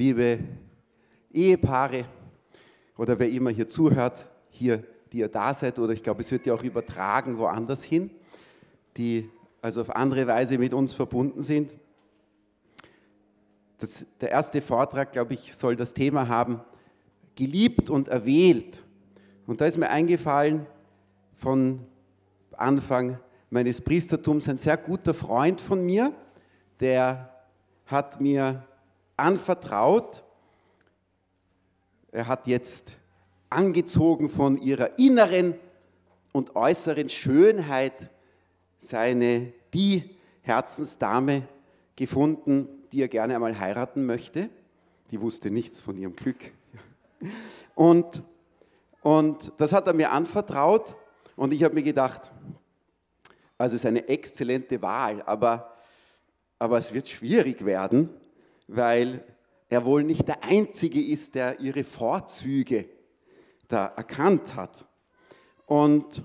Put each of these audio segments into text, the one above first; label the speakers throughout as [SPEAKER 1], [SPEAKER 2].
[SPEAKER 1] liebe Ehepaare oder wer immer hier zuhört, hier, die ihr da seid, oder ich glaube, es wird ja auch übertragen woanders hin, die also auf andere Weise mit uns verbunden sind. Das, der erste Vortrag, glaube ich, soll das Thema haben, geliebt und erwählt. Und da ist mir eingefallen von Anfang meines Priestertums ein sehr guter Freund von mir, der hat mir anvertraut, er hat jetzt angezogen von ihrer inneren und äußeren Schönheit seine, die Herzensdame gefunden, die er gerne einmal heiraten möchte. Die wusste nichts von ihrem Glück. Und, und das hat er mir anvertraut und ich habe mir gedacht, also es ist eine exzellente Wahl, aber, aber es wird schwierig werden, weil er wohl nicht der Einzige ist, der ihre Vorzüge da erkannt hat. Und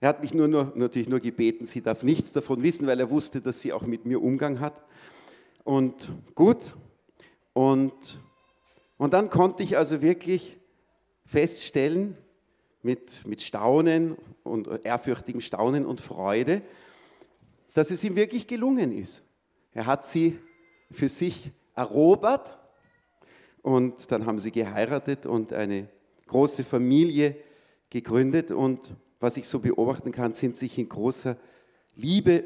[SPEAKER 1] er hat mich nur, nur, natürlich nur gebeten, sie darf nichts davon wissen, weil er wusste, dass sie auch mit mir Umgang hat. Und gut, und, und dann konnte ich also wirklich feststellen, mit, mit Staunen und ehrfürchtigem Staunen und Freude, dass es ihm wirklich gelungen ist. Er hat sie für sich erobert und dann haben sie geheiratet und eine große Familie gegründet und was ich so beobachten kann, sind sich in großer Liebe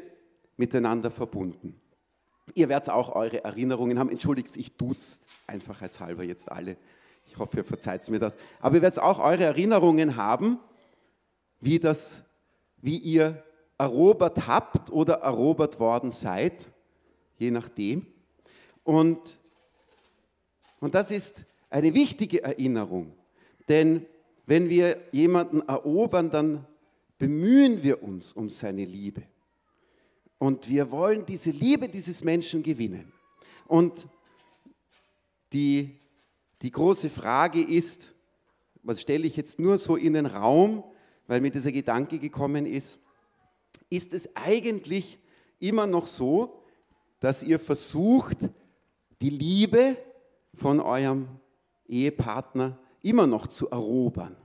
[SPEAKER 1] miteinander verbunden. Ihr werdet auch eure Erinnerungen haben. Entschuldigt, ich tut's einfachheitshalber jetzt alle. Ich hoffe, ihr verzeiht mir das. Aber ihr werdet auch eure Erinnerungen haben, wie, das, wie ihr erobert habt oder erobert worden seid, je nachdem. Und, und das ist eine wichtige Erinnerung, denn wenn wir jemanden erobern, dann bemühen wir uns um seine Liebe. Und wir wollen diese Liebe dieses Menschen gewinnen. Und die, die große Frage ist, was stelle ich jetzt nur so in den Raum, weil mir dieser Gedanke gekommen ist, ist es eigentlich immer noch so, dass ihr versucht, die Liebe von eurem Ehepartner immer noch zu erobern.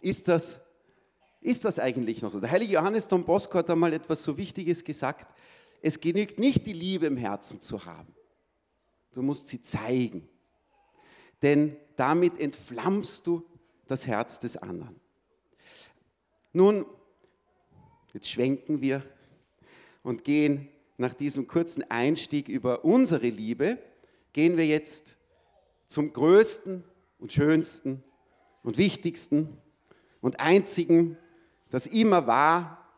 [SPEAKER 1] Ist das, ist das eigentlich noch so? Der heilige Johannes Don Bosco hat einmal etwas so Wichtiges gesagt. Es genügt nicht, die Liebe im Herzen zu haben. Du musst sie zeigen. Denn damit entflammst du das Herz des anderen. Nun, jetzt schwenken wir und gehen nach diesem kurzen Einstieg über unsere Liebe, gehen wir jetzt zum größten und schönsten und wichtigsten und einzigen, das immer war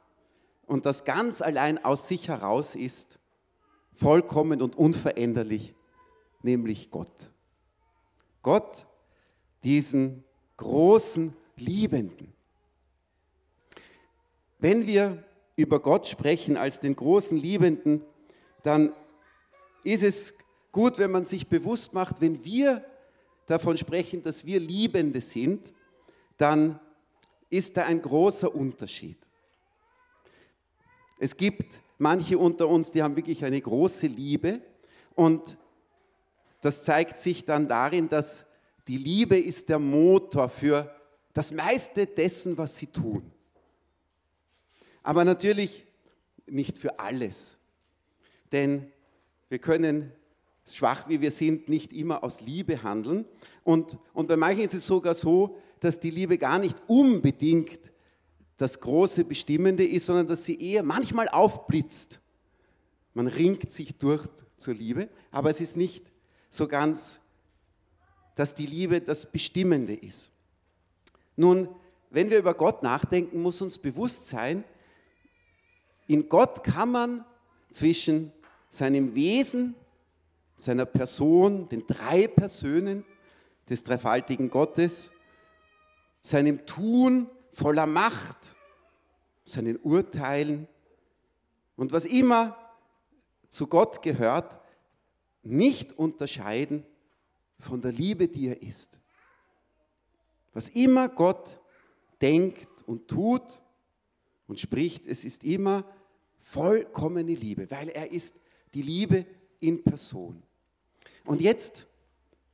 [SPEAKER 1] und das ganz allein aus sich heraus ist, vollkommen und unveränderlich, nämlich Gott. Gott, diesen großen Liebenden. Wenn wir über Gott sprechen als den großen Liebenden, dann ist es gut, wenn man sich bewusst macht, wenn wir davon sprechen, dass wir Liebende sind, dann ist da ein großer Unterschied. Es gibt manche unter uns, die haben wirklich eine große Liebe und das zeigt sich dann darin, dass die Liebe ist der Motor für das meiste dessen, was sie tun. Aber natürlich nicht für alles. Denn wir können, schwach wie wir sind, nicht immer aus Liebe handeln. Und, und bei manchen ist es sogar so, dass die Liebe gar nicht unbedingt das große Bestimmende ist, sondern dass sie eher manchmal aufblitzt. Man ringt sich durch zur Liebe, aber es ist nicht so ganz, dass die Liebe das Bestimmende ist. Nun, wenn wir über Gott nachdenken, muss uns bewusst sein, in Gott kann man zwischen seinem Wesen, seiner Person, den drei Personen des dreifaltigen Gottes, seinem Tun voller Macht, seinen Urteilen und was immer zu Gott gehört, nicht unterscheiden von der Liebe, die er ist. Was immer Gott denkt und tut und spricht, es ist immer vollkommene Liebe, weil er ist die Liebe in Person. Und jetzt,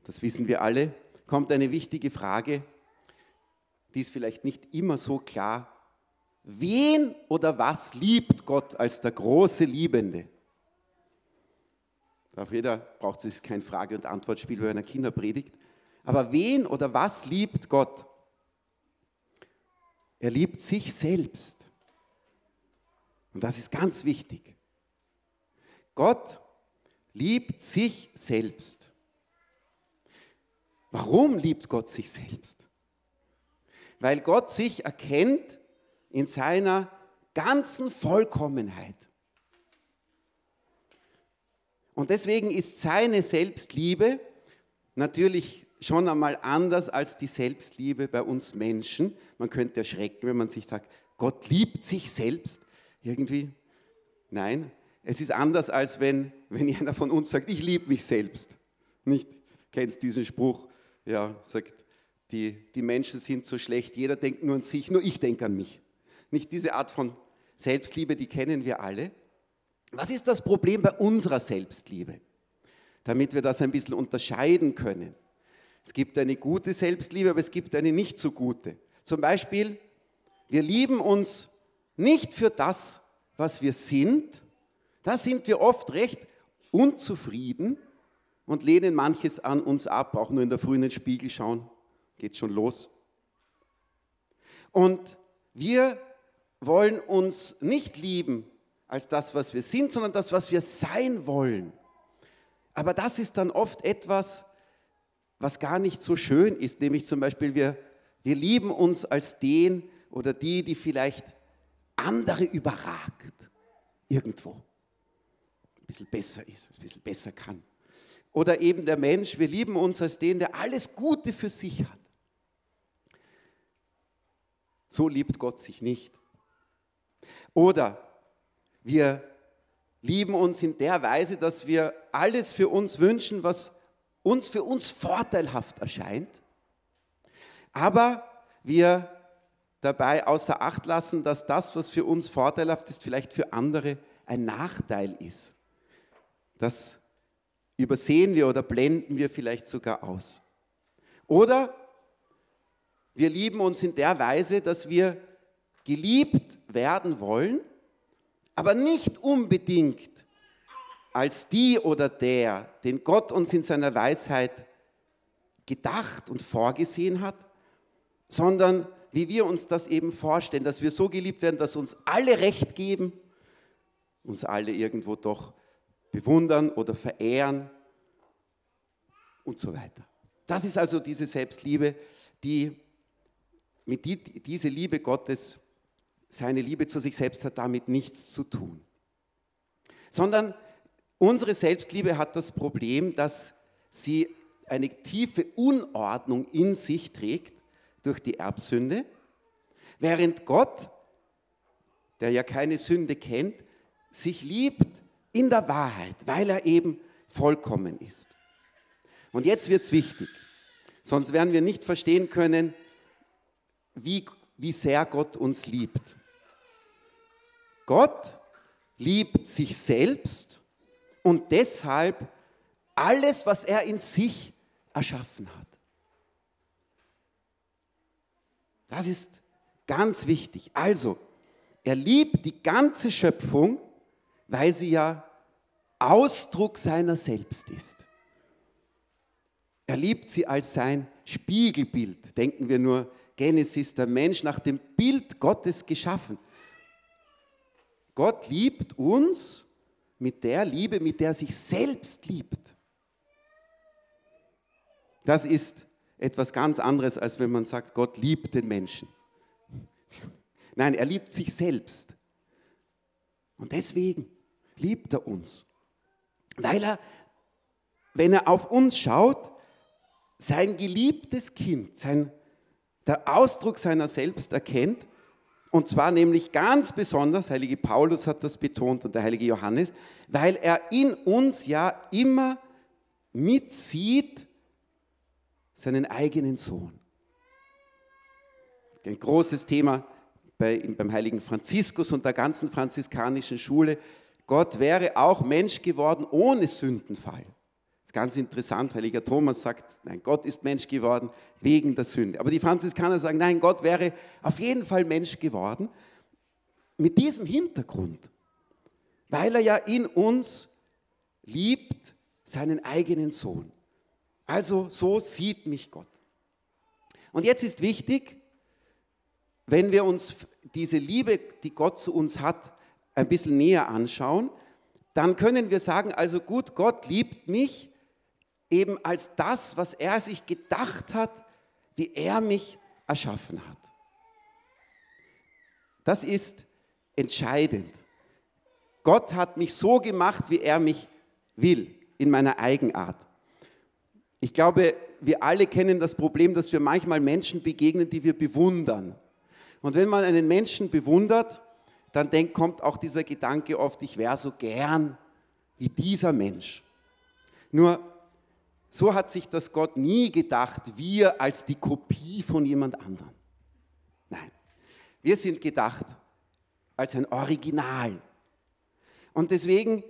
[SPEAKER 1] das wissen wir alle, kommt eine wichtige Frage, die ist vielleicht nicht immer so klar. Wen oder was liebt Gott als der große Liebende? Auf jeder braucht es kein Frage- und Antwortspiel bei einer Kinderpredigt. Aber wen oder was liebt Gott? Er liebt sich selbst. Und das ist ganz wichtig. Gott liebt sich selbst. Warum liebt Gott sich selbst? Weil Gott sich erkennt in seiner ganzen Vollkommenheit. Und deswegen ist seine Selbstliebe natürlich schon einmal anders als die Selbstliebe bei uns Menschen. Man könnte erschrecken, wenn man sich sagt, Gott liebt sich selbst. Irgendwie, nein, es ist anders, als wenn, wenn einer von uns sagt, ich liebe mich selbst. Nicht? Kennst diesen Spruch? Ja, sagt, die, die Menschen sind so schlecht, jeder denkt nur an sich, nur ich denke an mich. Nicht diese Art von Selbstliebe, die kennen wir alle. Was ist das Problem bei unserer Selbstliebe? Damit wir das ein bisschen unterscheiden können. Es gibt eine gute Selbstliebe, aber es gibt eine nicht so gute. Zum Beispiel, wir lieben uns nicht für das, was wir sind. Da sind wir oft recht unzufrieden und lehnen manches an uns ab, auch nur in der Früh in den Spiegel schauen, geht schon los. Und wir wollen uns nicht lieben als das, was wir sind, sondern das, was wir sein wollen. Aber das ist dann oft etwas, was gar nicht so schön ist, nämlich zum Beispiel wir, wir lieben uns als den oder die, die vielleicht andere überragt, irgendwo ein bisschen besser ist, ein bisschen besser kann. Oder eben der Mensch, wir lieben uns als den, der alles Gute für sich hat. So liebt Gott sich nicht. Oder wir lieben uns in der Weise, dass wir alles für uns wünschen, was uns für uns vorteilhaft erscheint, aber wir dabei außer Acht lassen, dass das, was für uns vorteilhaft ist, vielleicht für andere ein Nachteil ist. Das übersehen wir oder blenden wir vielleicht sogar aus. Oder wir lieben uns in der Weise, dass wir geliebt werden wollen, aber nicht unbedingt als die oder der, den Gott uns in seiner Weisheit gedacht und vorgesehen hat, sondern wie wir uns das eben vorstellen, dass wir so geliebt werden, dass uns alle Recht geben, uns alle irgendwo doch bewundern oder verehren und so weiter. Das ist also diese Selbstliebe, die mit die, diese Liebe Gottes, seine Liebe zu sich selbst hat damit nichts zu tun, sondern Unsere Selbstliebe hat das Problem, dass sie eine tiefe Unordnung in sich trägt durch die Erbsünde, während Gott, der ja keine Sünde kennt, sich liebt in der Wahrheit, weil er eben vollkommen ist. Und jetzt wird es wichtig, sonst werden wir nicht verstehen können, wie, wie sehr Gott uns liebt. Gott liebt sich selbst und deshalb alles, was er in sich erschaffen hat. Das ist ganz wichtig. Also, er liebt die ganze Schöpfung, weil sie ja Ausdruck seiner selbst ist. Er liebt sie als sein Spiegelbild. Denken wir nur, Genesis, der Mensch nach dem Bild Gottes geschaffen. Gott liebt uns mit der Liebe, mit der er sich selbst liebt. Das ist etwas ganz anderes, als wenn man sagt, Gott liebt den Menschen. Nein, er liebt sich selbst. Und deswegen liebt er uns. Weil er, wenn er auf uns schaut, sein geliebtes Kind, sein, der Ausdruck seiner selbst erkennt und zwar nämlich ganz besonders, heilige Paulus hat das betont und der heilige Johannes, weil er in uns ja immer mitzieht seinen eigenen Sohn. Ein großes Thema bei, beim heiligen Franziskus und der ganzen franziskanischen Schule. Gott wäre auch Mensch geworden ohne Sündenfall. Ganz interessant, heiliger Thomas sagt, nein, Gott ist Mensch geworden wegen der Sünde. Aber die Franziskaner sagen, nein, Gott wäre auf jeden Fall Mensch geworden mit diesem Hintergrund, weil er ja in uns liebt seinen eigenen Sohn. Also so sieht mich Gott. Und jetzt ist wichtig, wenn wir uns diese Liebe, die Gott zu uns hat, ein bisschen näher anschauen, dann können wir sagen, also gut, Gott liebt mich eben als das, was er sich gedacht hat, wie er mich erschaffen hat. Das ist entscheidend. Gott hat mich so gemacht, wie er mich will, in meiner Eigenart. Ich glaube, wir alle kennen das Problem, dass wir manchmal Menschen begegnen, die wir bewundern. Und wenn man einen Menschen bewundert, dann denkt, kommt auch dieser Gedanke oft, ich wäre so gern wie dieser Mensch. Nur so hat sich das Gott nie gedacht, wir als die Kopie von jemand anderem. Nein, wir sind gedacht als ein Original. Und deswegen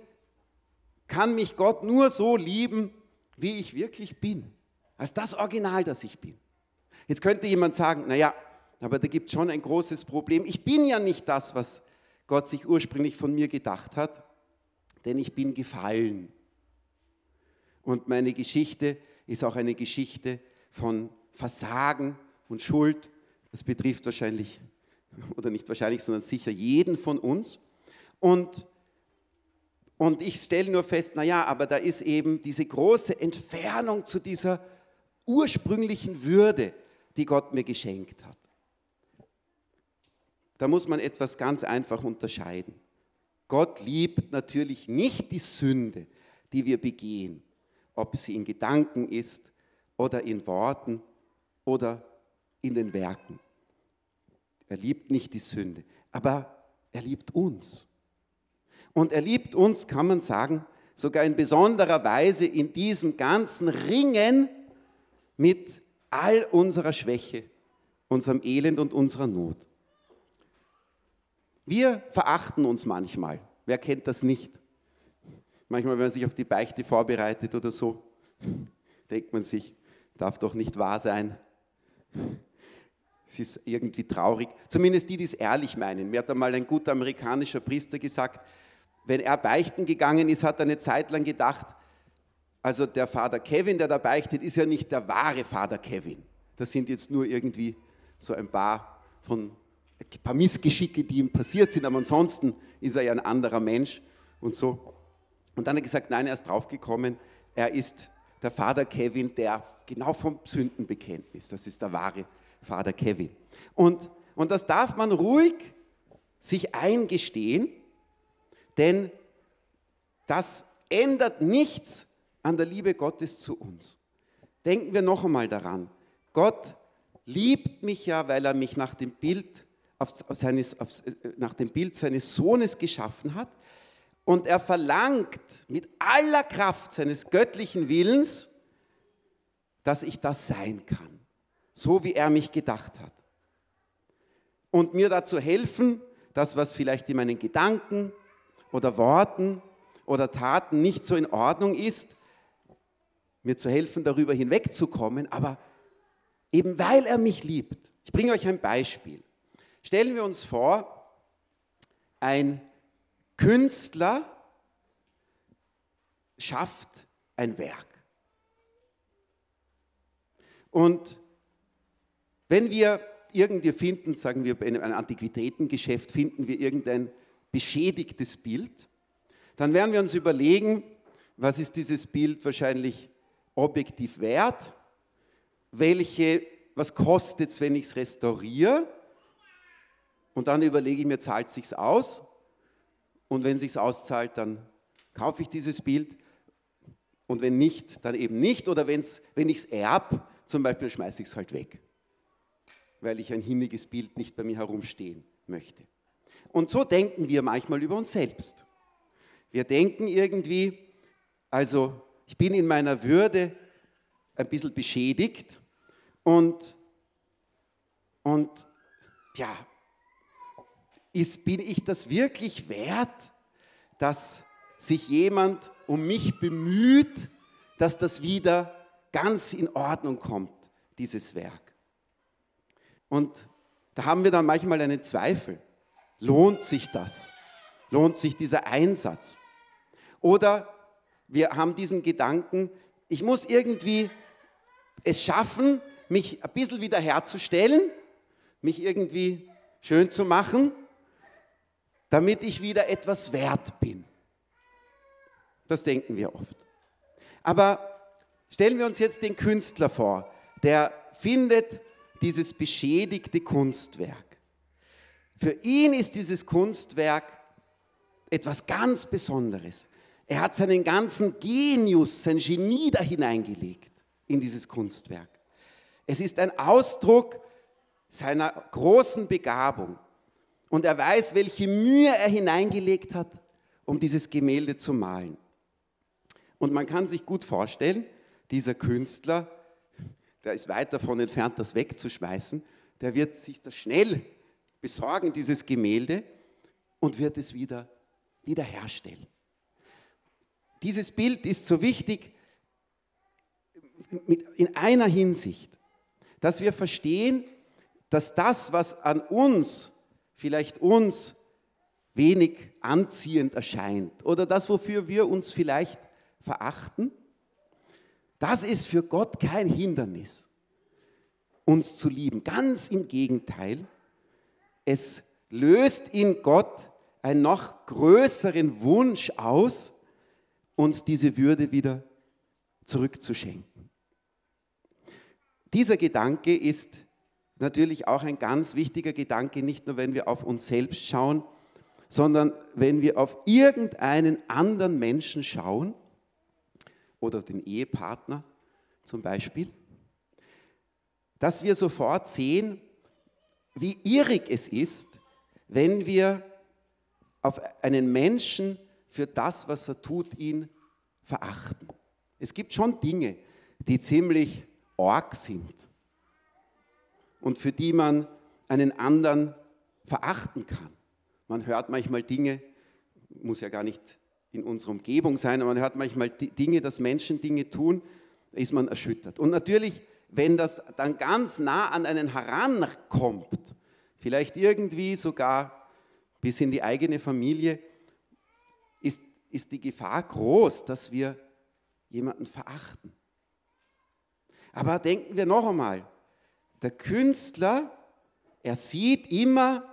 [SPEAKER 1] kann mich Gott nur so lieben, wie ich wirklich bin, als das Original, das ich bin. Jetzt könnte jemand sagen, naja, aber da gibt es schon ein großes Problem. Ich bin ja nicht das, was Gott sich ursprünglich von mir gedacht hat, denn ich bin gefallen. Und meine Geschichte ist auch eine Geschichte von Versagen und Schuld. Das betrifft wahrscheinlich, oder nicht wahrscheinlich, sondern sicher jeden von uns. Und, und ich stelle nur fest, naja, aber da ist eben diese große Entfernung zu dieser ursprünglichen Würde, die Gott mir geschenkt hat. Da muss man etwas ganz einfach unterscheiden. Gott liebt natürlich nicht die Sünde, die wir begehen, ob sie in Gedanken ist oder in Worten oder in den Werken. Er liebt nicht die Sünde, aber er liebt uns. Und er liebt uns, kann man sagen, sogar in besonderer Weise in diesem ganzen Ringen mit all unserer Schwäche, unserem Elend und unserer Not. Wir verachten uns manchmal. Wer kennt das nicht? Manchmal, wenn man sich auf die Beichte vorbereitet oder so, denkt man sich, darf doch nicht wahr sein. Es ist irgendwie traurig. Zumindest die, die es ehrlich meinen. Mir hat einmal ein guter amerikanischer Priester gesagt, wenn er beichten gegangen ist, hat er eine Zeit lang gedacht, also der Vater Kevin, der da beichtet, ist ja nicht der wahre Vater Kevin. Das sind jetzt nur irgendwie so ein paar von ein paar Missgeschicke, die ihm passiert sind, aber ansonsten ist er ja ein anderer Mensch und so. Und dann hat er gesagt, nein, er ist draufgekommen, er ist der Vater Kevin, der genau vom Sündenbekenntnis, das ist der wahre Vater Kevin. Und, und das darf man ruhig sich eingestehen, denn das ändert nichts an der Liebe Gottes zu uns. Denken wir noch einmal daran, Gott liebt mich ja, weil er mich nach dem Bild auf, seines, auf, nach dem Bild seines Sohnes geschaffen hat. Und er verlangt mit aller Kraft seines göttlichen Willens, dass ich das sein kann, so wie er mich gedacht hat. Und mir dazu helfen, das, was vielleicht in meinen Gedanken oder Worten oder Taten nicht so in Ordnung ist, mir zu helfen, darüber hinwegzukommen, aber eben weil er mich liebt. Ich bringe euch ein Beispiel. Stellen wir uns vor, ein Künstler schafft ein Werk. Und wenn wir irgendwie finden, sagen wir bei einem Antiquitätengeschäft, finden wir irgendein beschädigtes Bild, dann werden wir uns überlegen, was ist dieses Bild wahrscheinlich objektiv wert, welche, was kostet es, wenn ich es restauriere und dann überlege ich mir, zahlt es sich aus? Und wenn es sich auszahlt, dann kaufe ich dieses Bild. Und wenn nicht, dann eben nicht. Oder wenn's, wenn ich es erb, zum Beispiel schmeiße ich es halt weg, weil ich ein hinniges Bild nicht bei mir herumstehen möchte. Und so denken wir manchmal über uns selbst. Wir denken irgendwie, also ich bin in meiner Würde ein bisschen beschädigt und, und ja, ist, bin ich das wirklich wert, dass sich jemand um mich bemüht, dass das wieder ganz in Ordnung kommt, dieses Werk. Und da haben wir dann manchmal einen Zweifel. Lohnt sich das? Lohnt sich dieser Einsatz? Oder wir haben diesen Gedanken, ich muss irgendwie es schaffen, mich ein bisschen wieder herzustellen, mich irgendwie schön zu machen, damit ich wieder etwas wert bin. Das denken wir oft. Aber stellen wir uns jetzt den Künstler vor, der findet dieses beschädigte Kunstwerk. Für ihn ist dieses Kunstwerk etwas ganz Besonderes. Er hat seinen ganzen Genius, sein Genie da hineingelegt in dieses Kunstwerk. Es ist ein Ausdruck seiner großen Begabung. Und er weiß, welche Mühe er hineingelegt hat, um dieses Gemälde zu malen. Und man kann sich gut vorstellen, dieser Künstler, der ist weit davon entfernt, das wegzuschmeißen, der wird sich das schnell besorgen, dieses Gemälde, und wird es wieder wiederherstellen. Dieses Bild ist so wichtig in einer Hinsicht, dass wir verstehen, dass das, was an uns, vielleicht uns, wenig anziehend erscheint oder das, wofür wir uns vielleicht verachten, das ist für Gott kein Hindernis, uns zu lieben. Ganz im Gegenteil, es löst in Gott einen noch größeren Wunsch aus, uns diese Würde wieder zurückzuschenken. Dieser Gedanke ist natürlich auch ein ganz wichtiger Gedanke, nicht nur wenn wir auf uns selbst schauen, sondern wenn wir auf irgendeinen anderen Menschen schauen, oder den Ehepartner zum Beispiel, dass wir sofort sehen, wie irrig es ist, wenn wir auf einen Menschen für das, was er tut, ihn verachten. Es gibt schon Dinge, die ziemlich org sind und für die man einen anderen verachten kann. Man hört manchmal Dinge, muss ja gar nicht in unserer Umgebung sein, aber man hört manchmal Dinge, dass Menschen Dinge tun, da ist man erschüttert. Und natürlich, wenn das dann ganz nah an einen herankommt, vielleicht irgendwie sogar bis in die eigene Familie, ist, ist die Gefahr groß, dass wir jemanden verachten. Aber denken wir noch einmal, der Künstler, er sieht immer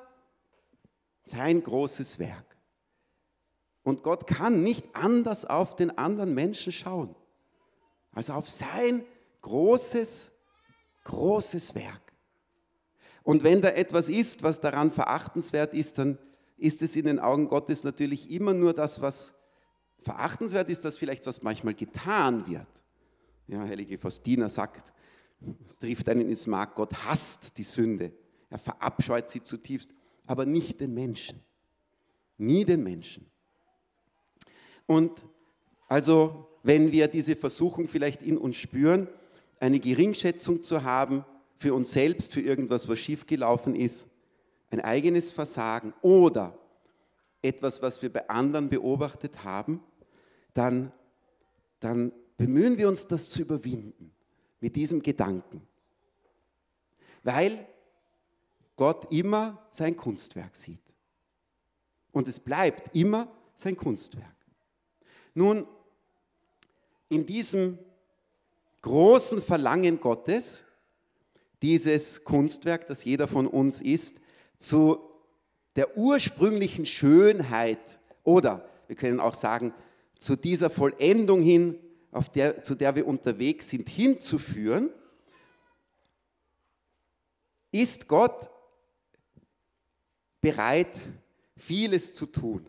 [SPEAKER 1] sein großes Werk. Und Gott kann nicht anders auf den anderen Menschen schauen, als auf sein großes, großes Werk. Und wenn da etwas ist, was daran verachtenswert ist, dann ist es in den Augen Gottes natürlich immer nur das, was verachtenswert ist, das vielleicht was manchmal getan wird. Ja, heilige Faustina sagt, es trifft einen ins Mark, Gott hasst die Sünde. Er verabscheut sie zutiefst, aber nicht den Menschen. Nie den Menschen. Und also, wenn wir diese Versuchung vielleicht in uns spüren, eine Geringschätzung zu haben für uns selbst, für irgendwas, was schiefgelaufen ist, ein eigenes Versagen oder etwas, was wir bei anderen beobachtet haben, dann, dann bemühen wir uns, das zu überwinden mit diesem Gedanken. Weil Gott immer sein Kunstwerk sieht. Und es bleibt immer sein Kunstwerk. Nun, in diesem großen Verlangen Gottes, dieses Kunstwerk, das jeder von uns ist, zu der ursprünglichen Schönheit oder wir können auch sagen, zu dieser Vollendung hin, der, zu der wir unterwegs sind, hinzuführen, ist Gott bereit, vieles zu tun.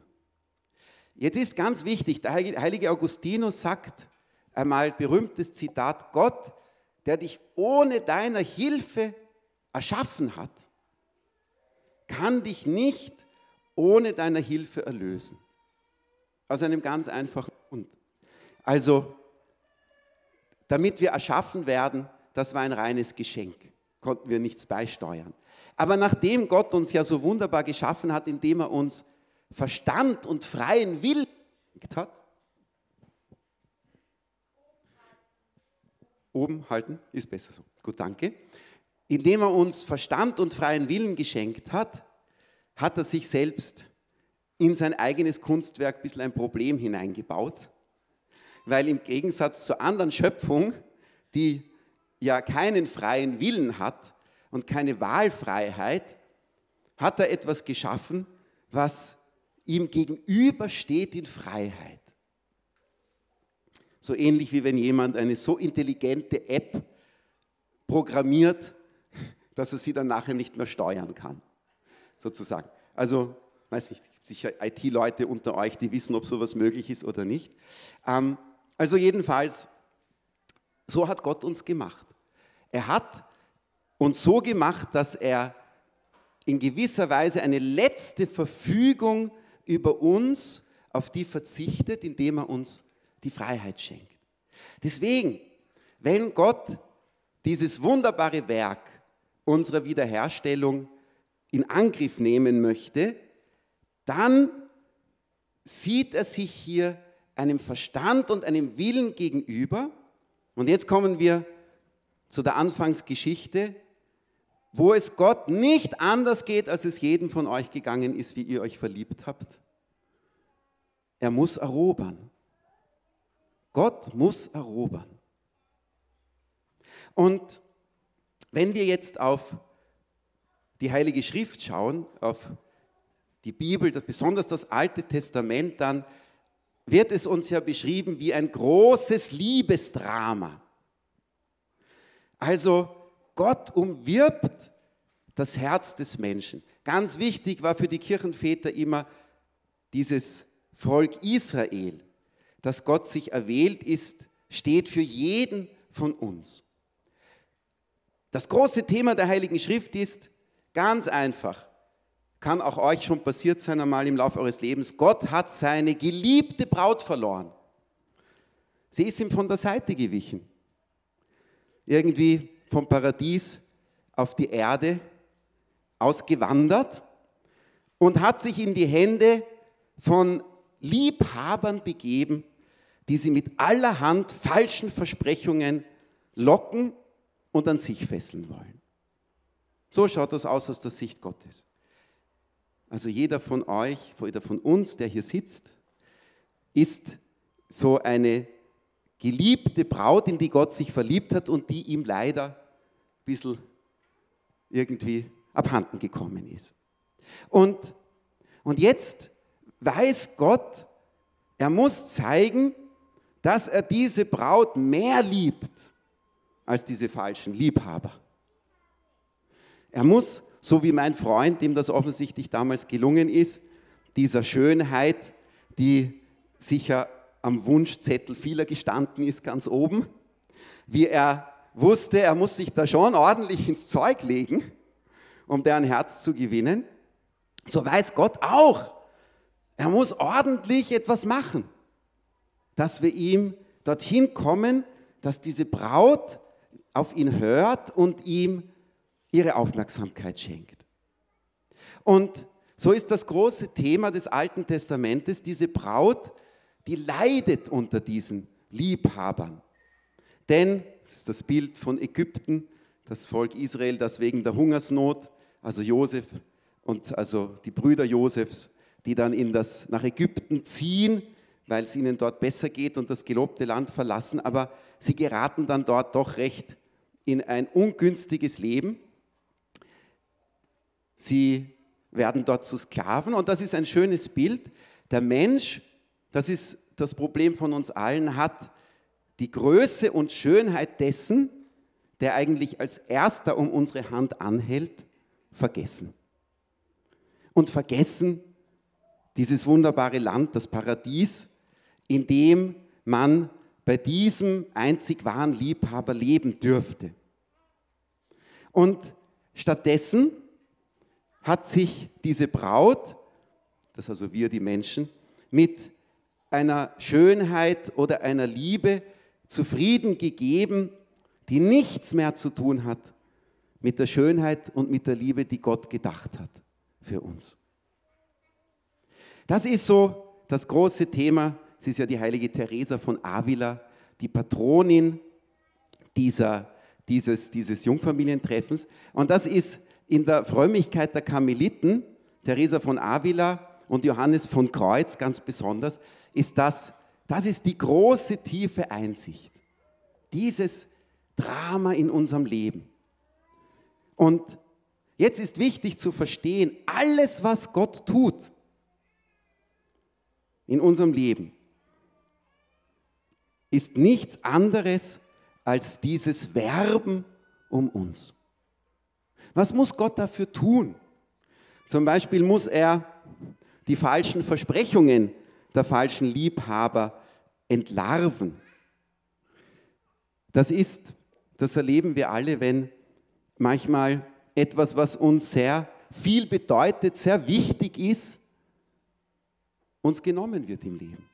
[SPEAKER 1] Jetzt ist ganz wichtig, der heilige Augustinus sagt einmal berühmtes Zitat, Gott, der dich ohne deiner Hilfe erschaffen hat, kann dich nicht ohne deiner Hilfe erlösen. Aus einem ganz einfachen Grund. Also, damit wir erschaffen werden, das war ein reines Geschenk, konnten wir nichts beisteuern. Aber nachdem Gott uns ja so wunderbar geschaffen hat, indem er uns Verstand und freien Willen hat, Oben halten, ist besser so. Gut, danke. Indem er uns Verstand und freien Willen geschenkt hat, hat er sich selbst in sein eigenes Kunstwerk ein bisschen ein Problem hineingebaut, weil im Gegensatz zur anderen Schöpfung, die ja keinen freien Willen hat und keine Wahlfreiheit, hat er etwas geschaffen, was ihm gegenübersteht in Freiheit. So ähnlich wie wenn jemand eine so intelligente App programmiert, dass er sie dann nachher nicht mehr steuern kann, sozusagen. Also, weiß nicht, sicher IT-Leute unter euch, die wissen, ob sowas möglich ist oder nicht. Ähm, also jedenfalls, so hat Gott uns gemacht. Er hat uns so gemacht, dass er in gewisser Weise eine letzte Verfügung über uns, auf die verzichtet, indem er uns die Freiheit schenkt. Deswegen, wenn Gott dieses wunderbare Werk unserer Wiederherstellung in Angriff nehmen möchte, dann sieht er sich hier einem Verstand und einem Willen gegenüber. Und jetzt kommen wir zu der Anfangsgeschichte, wo es Gott nicht anders geht, als es jedem von euch gegangen ist, wie ihr euch verliebt habt. Er muss erobern. Gott muss erobern. Und wenn wir jetzt auf die Heilige Schrift schauen, auf die Bibel, besonders das Alte Testament, dann wird es uns ja beschrieben wie ein großes Liebesdrama. Also Gott umwirbt das Herz des Menschen. Ganz wichtig war für die Kirchenväter immer dieses Volk Israel, das Gott sich erwählt ist, steht für jeden von uns. Das große Thema der Heiligen Schrift ist ganz einfach, kann auch euch schon passiert sein einmal im Laufe eures Lebens, Gott hat seine geliebte Braut verloren. Sie ist ihm von der Seite gewichen. Irgendwie vom Paradies auf die Erde ausgewandert und hat sich in die Hände von Liebhabern begeben, die sie mit allerhand falschen Versprechungen locken und an sich fesseln wollen. So schaut das aus aus der Sicht Gottes. Also jeder von euch, jeder von uns, der hier sitzt, ist so eine geliebte Braut, in die Gott sich verliebt hat und die ihm leider ein bisschen irgendwie abhanden gekommen ist. Und, und jetzt weiß Gott, er muss zeigen, dass er diese Braut mehr liebt als diese falschen Liebhaber. Er muss, so wie mein Freund, dem das offensichtlich damals gelungen ist, dieser Schönheit, die sicher am Wunschzettel vieler gestanden ist, ganz oben, wie er wusste, er muss sich da schon ordentlich ins Zeug legen, um deren Herz zu gewinnen, so weiß Gott auch, er muss ordentlich etwas machen, dass wir ihm dorthin kommen, dass diese Braut auf ihn hört und ihm ihre Aufmerksamkeit schenkt. Und so ist das große Thema des Alten Testamentes, diese Braut, die leidet unter diesen Liebhabern. Denn, das ist das Bild von Ägypten, das Volk Israel, das wegen der Hungersnot, also Josef und also die Brüder Josefs, die dann in das, nach Ägypten ziehen, weil es ihnen dort besser geht und das gelobte Land verlassen, aber sie geraten dann dort doch recht in ein ungünstiges Leben. Sie werden dort zu Sklaven und das ist ein schönes Bild. Der Mensch, das ist das Problem von uns allen, hat die Größe und Schönheit dessen, der eigentlich als erster um unsere Hand anhält, vergessen. Und vergessen, dieses wunderbare Land, das Paradies, in dem man bei diesem einzig wahren Liebhaber leben dürfte. Und stattdessen hat sich diese Braut, das also wir die Menschen, mit einer Schönheit oder einer Liebe zufrieden gegeben, die nichts mehr zu tun hat mit der Schönheit und mit der Liebe, die Gott gedacht hat für uns. Das ist so das große Thema. Sie ist ja die heilige Teresa von Avila, die Patronin dieser, dieses, dieses Jungfamilientreffens. Und das ist in der Frömmigkeit der Karmeliten, Teresa von Avila und Johannes von Kreuz ganz besonders, ist das, das ist die große, tiefe Einsicht. Dieses Drama in unserem Leben. Und jetzt ist wichtig zu verstehen, alles, was Gott tut in unserem Leben, ist nichts anderes als dieses Werben um uns. Was muss Gott dafür tun? Zum Beispiel muss er die falschen Versprechungen der falschen Liebhaber entlarven. Das ist, das erleben wir alle, wenn manchmal etwas, was uns sehr viel bedeutet, sehr wichtig ist, uns genommen wird im Leben.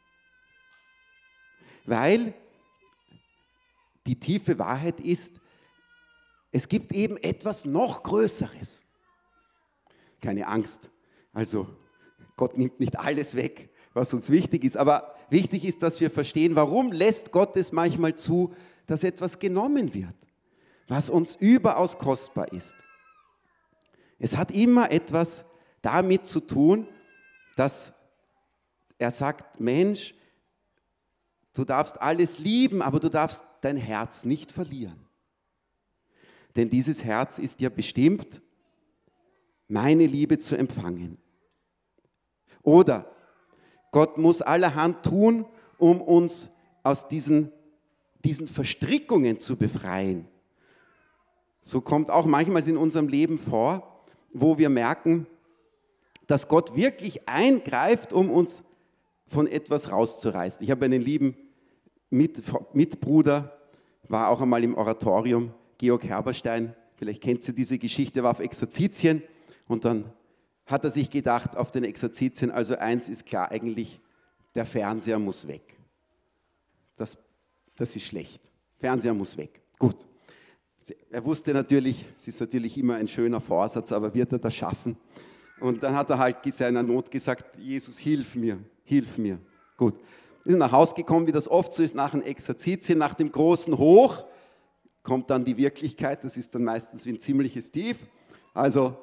[SPEAKER 1] Weil die tiefe Wahrheit ist, es gibt eben etwas noch Größeres. Keine Angst. Also Gott nimmt nicht alles weg, was uns wichtig ist. Aber wichtig ist, dass wir verstehen, warum lässt Gott es manchmal zu, dass etwas genommen wird, was uns überaus kostbar ist. Es hat immer etwas damit zu tun, dass er sagt, Mensch, du darfst alles lieben, aber du darfst dein Herz nicht verlieren. Denn dieses Herz ist ja bestimmt, meine Liebe zu empfangen. Oder Gott muss allerhand tun, um uns aus diesen, diesen Verstrickungen zu befreien. So kommt auch manchmal in unserem Leben vor, wo wir merken, dass Gott wirklich eingreift, um uns von etwas rauszureißen. Ich habe einen lieben Mit Mitbruder, war auch einmal im Oratorium, Georg Herberstein, vielleicht kennt Sie diese Geschichte, war auf Exerzitien und dann hat er sich gedacht, auf den Exerzitien, also eins ist klar, eigentlich, der Fernseher muss weg. Das, das ist schlecht. Fernseher muss weg. Gut. Er wusste natürlich, es ist natürlich immer ein schöner Vorsatz, aber wird er das schaffen? Und dann hat er halt seiner Not gesagt, Jesus, hilf mir, hilf mir. Gut. Ist nach Hause gekommen, wie das oft so ist, nach einem Exerzitien, nach dem großen Hoch, kommt dann die Wirklichkeit, das ist dann meistens wie ein ziemliches Tief. Also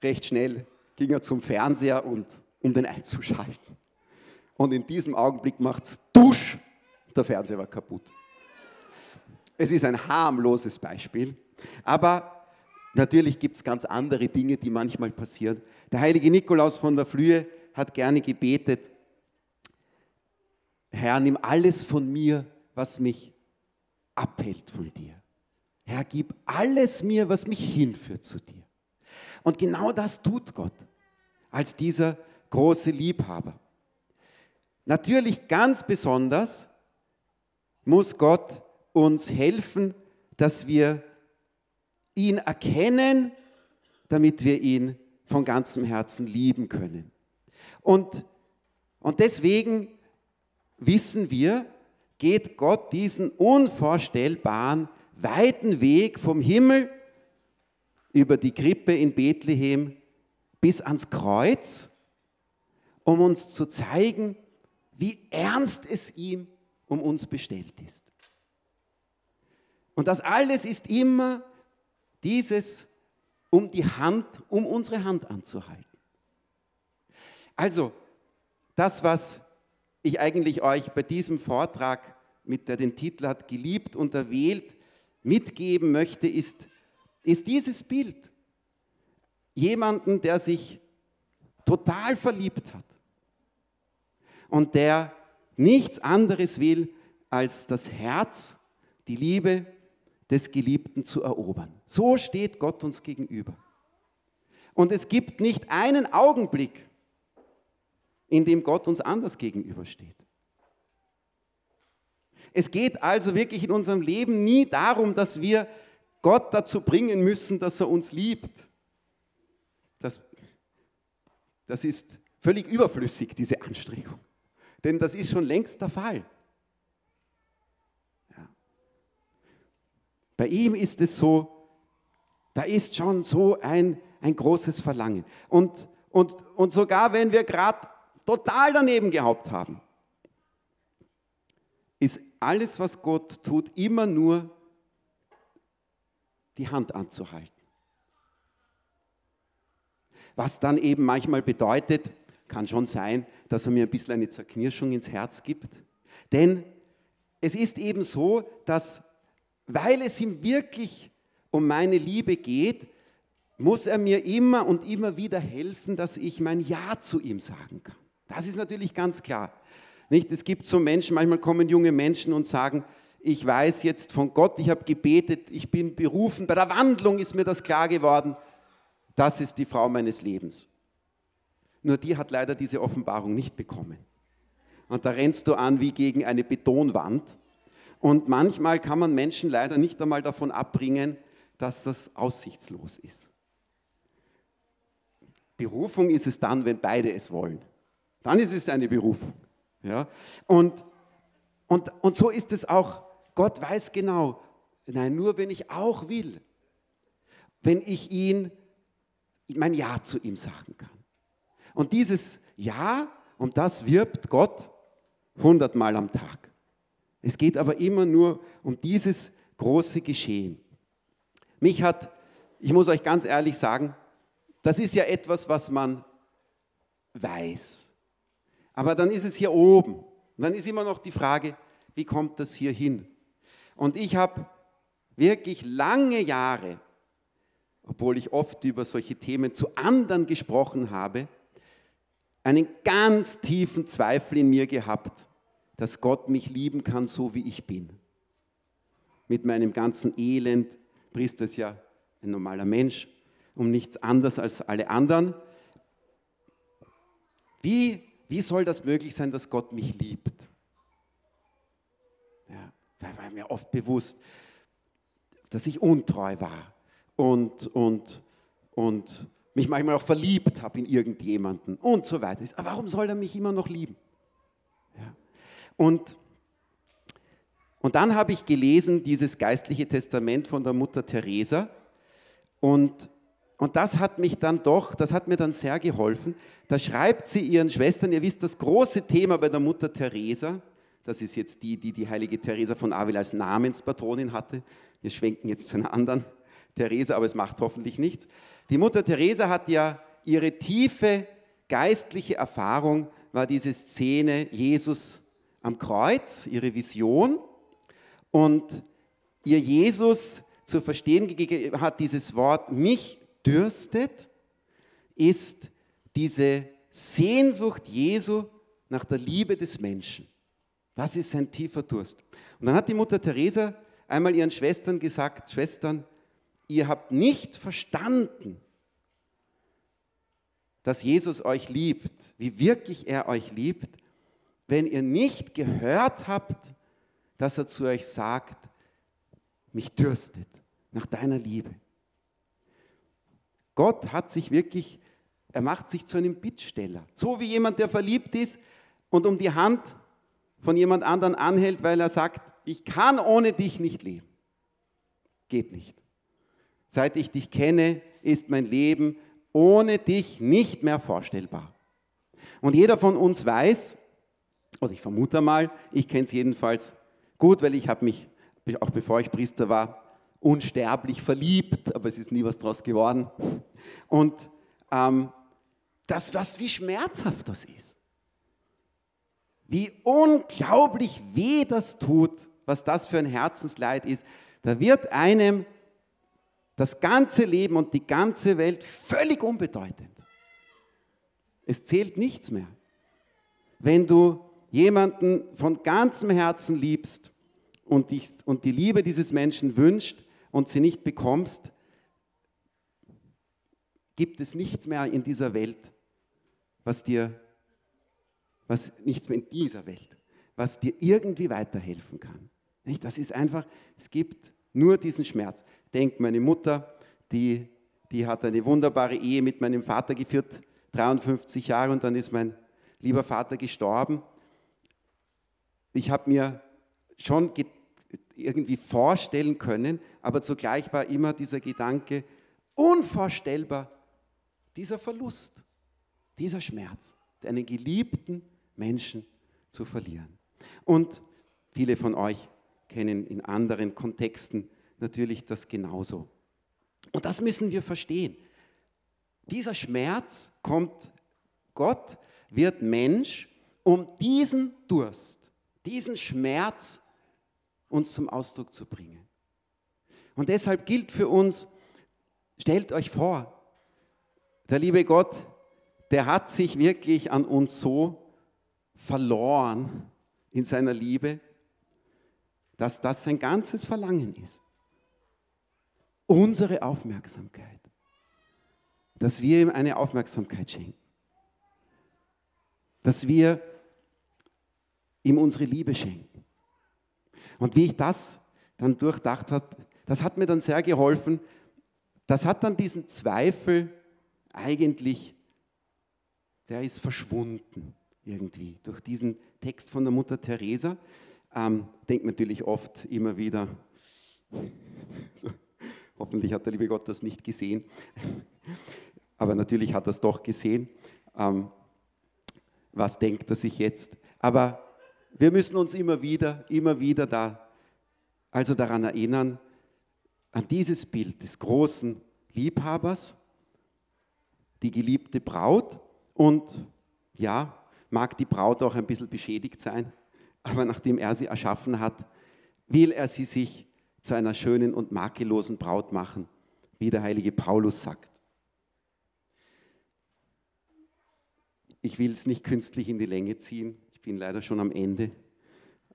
[SPEAKER 1] recht schnell ging er zum Fernseher, und, um den einzuschalten. Und in diesem Augenblick macht es Dusch, der Fernseher war kaputt. Es ist ein harmloses Beispiel, aber natürlich gibt es ganz andere Dinge, die manchmal passieren. Der heilige Nikolaus von der Flühe hat gerne gebetet, Herr, nimm alles von mir, was mich abhält von dir. Herr, gib alles mir, was mich hinführt zu dir. Und genau das tut Gott als dieser große Liebhaber. Natürlich ganz besonders muss Gott uns helfen, dass wir ihn erkennen, damit wir ihn von ganzem Herzen lieben können. Und, und deswegen wissen wir, geht Gott diesen unvorstellbaren, weiten Weg vom Himmel über die Krippe in Bethlehem bis ans Kreuz, um uns zu zeigen, wie ernst es ihm um uns bestellt ist. Und das alles ist immer dieses, um die Hand, um unsere Hand anzuhalten. Also, das, was ich eigentlich euch bei diesem Vortrag, mit der den Titel hat, geliebt und erwählt, mitgeben möchte, ist, ist dieses Bild. Jemanden, der sich total verliebt hat und der nichts anderes will, als das Herz, die Liebe des Geliebten zu erobern. So steht Gott uns gegenüber. Und es gibt nicht einen Augenblick, in dem Gott uns anders gegenübersteht. Es geht also wirklich in unserem Leben nie darum, dass wir Gott dazu bringen müssen, dass er uns liebt. Das, das ist völlig überflüssig, diese Anstrengung. Denn das ist schon längst der Fall. Ja. Bei ihm ist es so, da ist schon so ein, ein großes Verlangen. Und, und, und sogar wenn wir gerade total daneben gehabt haben, ist alles, was Gott tut, immer nur die Hand anzuhalten. Was dann eben manchmal bedeutet, kann schon sein, dass er mir ein bisschen eine Zerknirschung ins Herz gibt. Denn es ist eben so, dass, weil es ihm wirklich um meine Liebe geht, muss er mir immer und immer wieder helfen, dass ich mein Ja zu ihm sagen kann. Das ist natürlich ganz klar. Nicht? Es gibt so Menschen, manchmal kommen junge Menschen und sagen, ich weiß jetzt von Gott, ich habe gebetet, ich bin berufen, bei der Wandlung ist mir das klar geworden, das ist die Frau meines Lebens. Nur die hat leider diese Offenbarung nicht bekommen. Und da rennst du an wie gegen eine Betonwand. Und manchmal kann man Menschen leider nicht einmal davon abbringen, dass das aussichtslos ist. Berufung ist es dann, wenn beide es wollen. Dann ist es eine Berufung. Ja? Und, und, und so ist es auch. Gott weiß genau, nein, nur wenn ich auch will, wenn ich ihn, mein Ja zu ihm sagen kann. Und dieses Ja, um das wirbt Gott hundertmal am Tag. Es geht aber immer nur um dieses große Geschehen. Mich hat, ich muss euch ganz ehrlich sagen, das ist ja etwas, was man weiß. Aber dann ist es hier oben. Und dann ist immer noch die Frage, wie kommt das hier hin? Und ich habe wirklich lange Jahre, obwohl ich oft über solche Themen zu anderen gesprochen habe, einen ganz tiefen Zweifel in mir gehabt, dass Gott mich lieben kann, so wie ich bin. Mit meinem ganzen Elend, Priester ist ja ein normaler Mensch, um nichts anderes als alle anderen. Wie wie soll das möglich sein, dass Gott mich liebt? Ja, da war mir oft bewusst, dass ich untreu war und, und, und mich manchmal auch verliebt habe in irgendjemanden und so weiter. Aber warum soll er mich immer noch lieben? Ja. Und, und dann habe ich gelesen dieses geistliche Testament von der Mutter Teresa und und das hat mich dann doch, das hat mir dann sehr geholfen. Da schreibt sie ihren Schwestern, ihr wisst, das große Thema bei der Mutter Teresa, das ist jetzt die, die die heilige Teresa von Avila als Namenspatronin hatte. Wir schwenken jetzt zu einer anderen Teresa, aber es macht hoffentlich nichts. Die Mutter Teresa hat ja ihre tiefe geistliche Erfahrung, war diese Szene Jesus am Kreuz, ihre Vision. Und ihr Jesus zu verstehen hat dieses Wort, mich dürstet, ist diese Sehnsucht Jesu nach der Liebe des Menschen. Das ist sein tiefer Durst. Und dann hat die Mutter Teresa einmal ihren Schwestern gesagt, Schwestern, ihr habt nicht verstanden, dass Jesus euch liebt, wie wirklich er euch liebt, wenn ihr nicht gehört habt, dass er zu euch sagt, mich dürstet nach deiner Liebe. Gott hat sich wirklich, er macht sich zu einem Bittsteller. So wie jemand, der verliebt ist und um die Hand von jemand anderen anhält, weil er sagt, ich kann ohne dich nicht leben. Geht nicht. Seit ich dich kenne, ist mein Leben ohne dich nicht mehr vorstellbar. Und jeder von uns weiß, also ich vermute mal, ich kenne es jedenfalls gut, weil ich habe mich, auch bevor ich Priester war, unsterblich verliebt, aber es ist nie was draus geworden. Und ähm, das, was wie schmerzhaft das ist. Wie unglaublich weh das tut, was das für ein Herzensleid ist. Da wird einem das ganze Leben und die ganze Welt völlig unbedeutend. Es zählt nichts mehr. Wenn du jemanden von ganzem Herzen liebst und, dich, und die Liebe dieses Menschen wünscht, und sie nicht bekommst, gibt es nichts mehr in dieser Welt, was dir, was nichts mehr in dieser Welt, was dir irgendwie weiterhelfen kann. Nicht? Das ist einfach, es gibt nur diesen Schmerz. Denk, meine Mutter, die, die hat eine wunderbare Ehe mit meinem Vater geführt, 53 Jahre, und dann ist mein lieber Vater gestorben. Ich habe mir schon irgendwie vorstellen können, aber zugleich war immer dieser Gedanke unvorstellbar, dieser Verlust, dieser Schmerz, einen geliebten Menschen zu verlieren. Und viele von euch kennen in anderen Kontexten natürlich das genauso. Und das müssen wir verstehen. Dieser Schmerz kommt, Gott wird Mensch, um diesen Durst, diesen Schmerz uns zum Ausdruck zu bringen. Und deshalb gilt für uns, stellt euch vor, der liebe Gott, der hat sich wirklich an uns so verloren in seiner Liebe, dass das sein ganzes Verlangen ist. Unsere Aufmerksamkeit. Dass wir ihm eine Aufmerksamkeit schenken. Dass wir ihm unsere Liebe schenken. Und wie ich das dann durchdacht habe, das hat mir dann sehr geholfen. Das hat dann diesen Zweifel eigentlich, der ist verschwunden irgendwie durch diesen Text von der Mutter Teresa. Ähm, denkt natürlich oft immer wieder, so, hoffentlich hat der liebe Gott das nicht gesehen, aber natürlich hat er es doch gesehen. Ähm, was denkt er sich jetzt? Aber wir müssen uns immer wieder, immer wieder da, also daran erinnern, an dieses Bild des großen Liebhabers, die geliebte Braut und ja, mag die Braut auch ein bisschen beschädigt sein, aber nachdem er sie erschaffen hat, will er sie sich zu einer schönen und makellosen Braut machen, wie der heilige Paulus sagt. Ich will es nicht künstlich in die Länge ziehen, bin leider schon am Ende,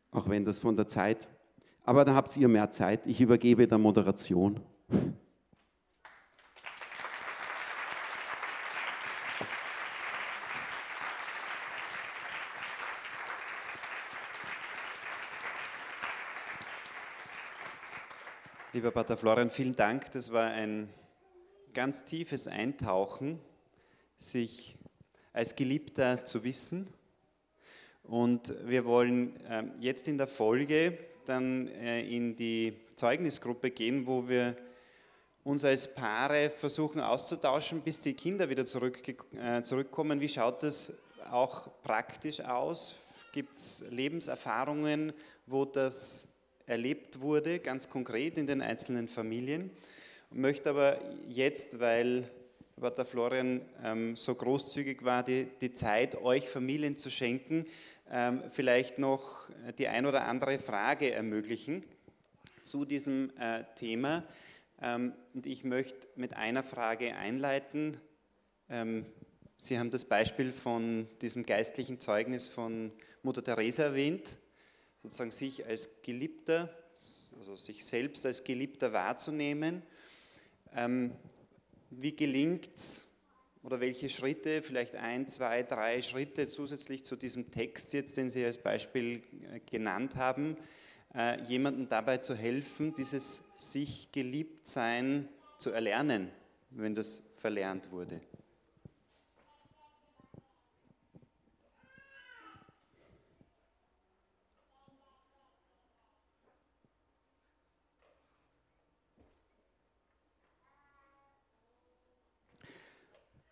[SPEAKER 1] auch wenn das von der Zeit, aber dann habt ihr mehr Zeit, ich übergebe der Moderation.
[SPEAKER 2] Lieber Pater Florian, vielen Dank. Das war ein ganz tiefes Eintauchen, sich als Geliebter zu wissen. Und wir wollen ähm, jetzt in der Folge dann äh, in die Zeugnisgruppe gehen, wo wir uns als Paare versuchen auszutauschen, bis die Kinder wieder äh, zurückkommen. Wie schaut das auch praktisch aus? Gibt es Lebenserfahrungen, wo das erlebt wurde, ganz konkret in den einzelnen Familien. Ich möchte aber jetzt, weil Pater Florian ähm, so großzügig war, die, die, Zeit euch Familien zu schenken, ähm, vielleicht noch die ein oder andere Frage ermöglichen zu diesem äh, Thema. Ähm, und ich möchte mit einer Frage einleiten. Ähm, Sie haben das Beispiel von diesem geistlichen Zeugnis von Mutter Teresa erwähnt sozusagen sich als Geliebter, also sich selbst als Geliebter wahrzunehmen. Ähm, wie gelingt es oder welche Schritte, vielleicht ein, zwei, drei Schritte zusätzlich zu diesem Text jetzt, den Sie als Beispiel äh, genannt haben, äh, jemandem dabei zu helfen, dieses sich geliebt sein zu erlernen, wenn das verlernt wurde?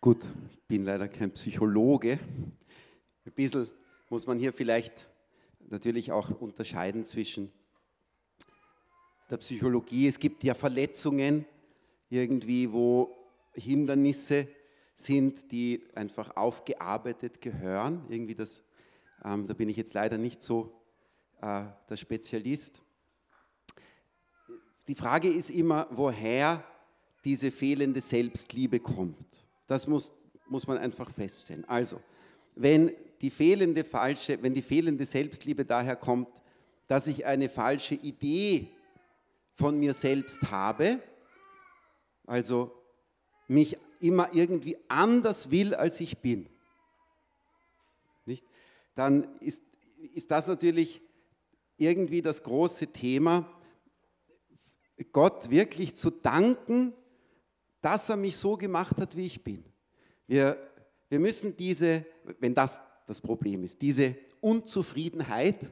[SPEAKER 1] Gut, ich bin leider kein Psychologe. Ein bisschen muss man hier vielleicht natürlich auch unterscheiden zwischen der Psychologie. Es gibt ja Verletzungen irgendwie, wo Hindernisse sind, die einfach aufgearbeitet gehören. Irgendwie das, ähm, da bin ich jetzt leider nicht so äh, der Spezialist. Die Frage ist immer, woher diese fehlende Selbstliebe kommt. Das muss, muss man einfach feststellen. Also, wenn die fehlende falsche, wenn die fehlende Selbstliebe daher kommt, dass ich eine falsche Idee von mir selbst habe, also mich immer irgendwie anders will, als ich bin, nicht? dann ist, ist das natürlich irgendwie das große Thema, Gott wirklich zu danken dass er mich so gemacht hat, wie ich bin. Wir, wir müssen diese, wenn das das Problem ist, diese Unzufriedenheit,